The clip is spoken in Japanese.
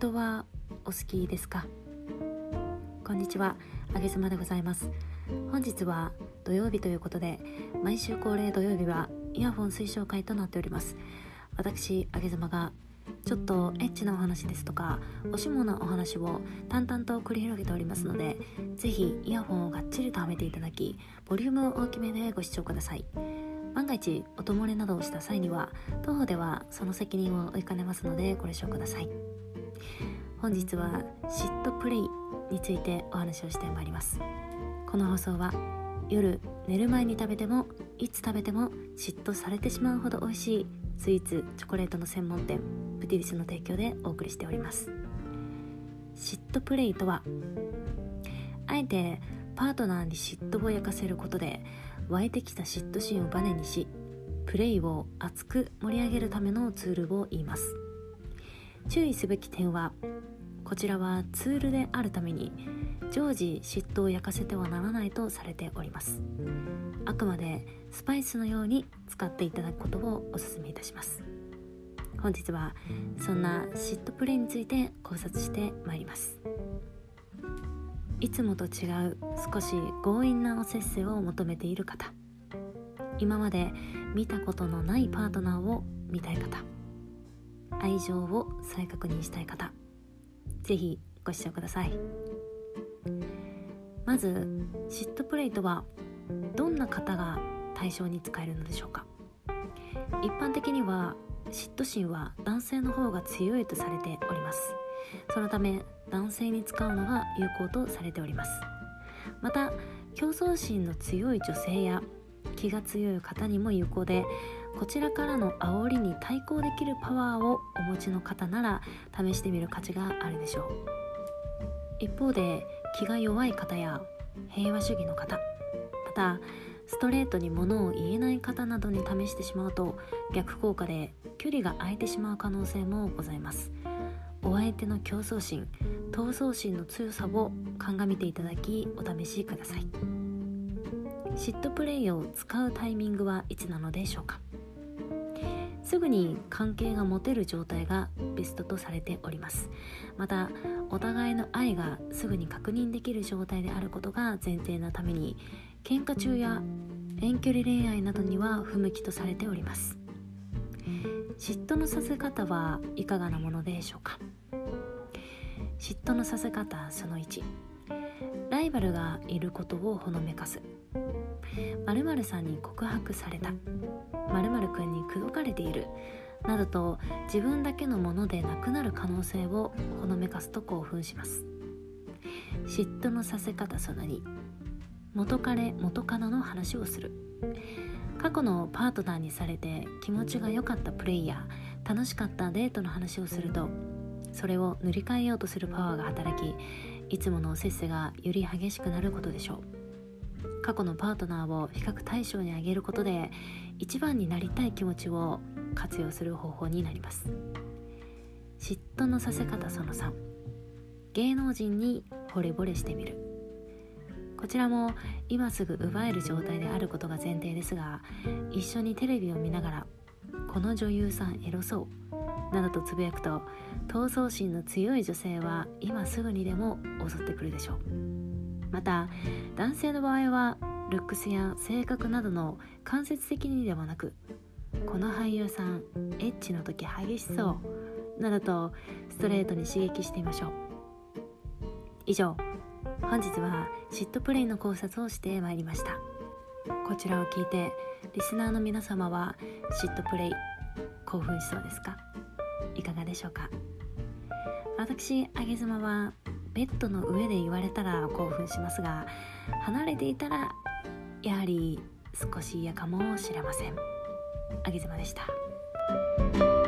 妬はお好きですか？こんにちはあげずまでございます。本日は土曜日ということで毎週恒例土曜日はイヤホン推奨会となっております。私あげずまがちょっとエッチなお話ですとかおしもなお話を淡々と繰り広げておりますのでぜひイヤホンをがっちりとはめていただきボリュームを大きめでご視聴ください。万が一音漏れなどをした際には当方ではその責任を負いかねますのでご了承ください。本日はシットプレイについてお話をしてまいります。この放送は夜寝る前に食べてもいつ食べても嫉妬されてしまうほど美味しいスイーツチョコレートの専門店プティリスの提供でお送りしております。嫉妬プレイとはあえてパートナーに嫉妬を焼かせることで湧いてきた嫉妬心をバネにしプレイを熱く盛り上げるためのツールを言います。注意すべき点はこちらはツールであるために常時嫉妬を焼かせてはならないとされております。あくまでスパイスのように使っていただくことをお勧めいたします。本日はそんな嫉妬プレイについて考察してまいります。いつもと違う少し強引なおせっせを求めている方。今まで見たことのないパートナーを見たい方。愛情を再確認したい方ぜひご視聴ください。まず嫉妬プレイとはどんな方が対象に使えるのでしょうか？一般的には嫉妬心は男性の方が強いとされております。そのため男性に使うのが有効とされております。また競争心の強い女性や気が強い方にも有効でこちらからの煽りに対抗できるパワーをお持ちの方なら試してみる価値があるでしょう。一方で気が弱い方や平和主義の方またストレートに物を言えない方などに試してしまうと逆効果で距離が空いてしまう可能性もございます。お相手の競争心闘争心の強さを鑑みていただきお試しください。嫉妬プレイを使うタイミングはいつなのでしょうか？すぐに関係が持てる状態がベストとされております。またお互いの愛がすぐに確認できる状態であることが前提なために喧嘩中や遠距離恋愛などには不向きとされております。嫉妬のさせ方はいかがなものでしょうか？嫉妬のさせ方その1ライバルがいることをほのめかす。〇〇さんに告白された。〇〇くんに口説かれている。などと自分だけのものでなくなる可能性をほのめかすと興奮します。嫉妬のさせ方その2元彼元カノの話をする。過去のパートナーにされて気持ちが良かったプレイヤー楽しかったデートの話をするとそれを塗り替えようとするパワーが働きいつものおせっせがより激しくなることでしょう。過去のパートナーを比較対象に挙げることで一番になりたい気持ちを活用する方法になります。嫉妬のさせ方その3芸能人に惚れ惚れしてみる。こちらも今すぐ奪える状態であることが前提ですが一緒にテレビを見ながら「この女優さんエロそう」などとつぶやくと闘争心の強い女性は今すぐにでも襲ってくるでしょう。また男性の場合はルックスや性格などの間接的にではなくこの俳優さんエッチの時激しそうなどとストレートに刺激してみましょう。以上本日は嫉妬プレイの考察をしてまいりました。こちらを聞いてリスナーの皆様は嫉妬プレイ興奮しそうですか？いかがでしょうか？私あげ妻はベッドの上で言われたら興奮しますが離れていたらやはり少し嫌かもしれません。あげ妻でした。